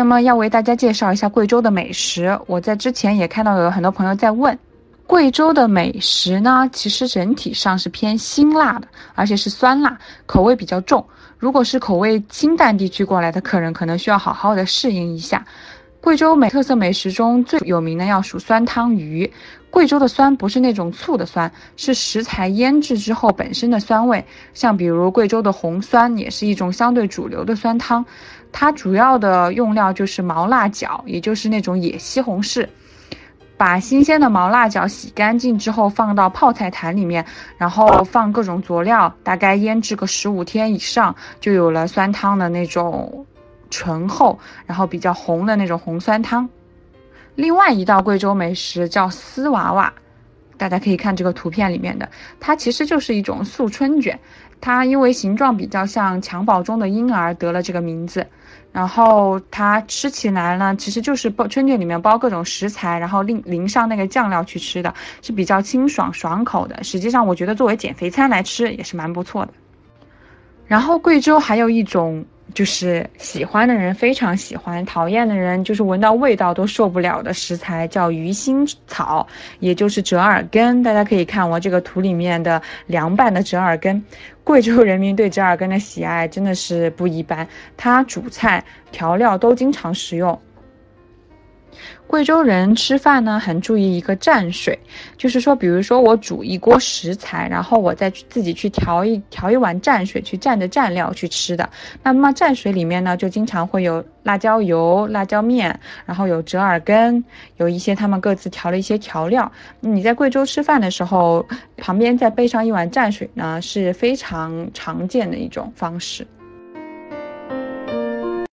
那么要为大家介绍一下贵州的美食。我在之前也看到有很多朋友在问，贵州的美食呢，其实整体上是偏辛辣的，而且是酸辣，口味比较重。如果是口味清淡地区过来的客人，可能需要好好的适应一下。贵州美特色美食中最有名的要数酸汤鱼。贵州的酸不是那种醋的酸，是食材腌制之后本身的酸味。像比如贵州的红酸，也是一种相对主流的酸汤。它主要的用料就是毛辣角，也就是那种野西红柿。把新鲜的毛辣椒洗干净之后，放到泡菜坛里面，然后放各种佐料，大概腌制个十五天以上，就有了酸汤的那种醇厚，然后比较红的那种红酸汤。另外一道贵州美食叫丝娃娃，大家可以看这个图片里面的，它其实就是一种素春卷，它因为形状比较像襁褓中的婴儿得了这个名字。然后它吃起来呢，其实就是包春卷里面包各种食材，然后淋淋上那个酱料去吃的，是比较清爽爽口的。实际上我觉得作为减肥餐来吃也是蛮不错的。然后贵州还有一种。就是喜欢的人非常喜欢，讨厌的人就是闻到味道都受不了的食材，叫鱼腥草，也就是折耳根。大家可以看我这个图里面的凉拌的折耳根，贵州人民对折耳根的喜爱真的是不一般，它主菜调料都经常食用。贵州人吃饭呢，很注意一个蘸水，就是说，比如说我煮一锅食材，然后我再去自己去调一调一碗蘸水，去蘸着蘸料去吃的。那么蘸水里面呢，就经常会有辣椒油、辣椒面，然后有折耳根，有一些他们各自调了一些调料。你在贵州吃饭的时候，旁边再备上一碗蘸水呢，是非常常见的一种方式。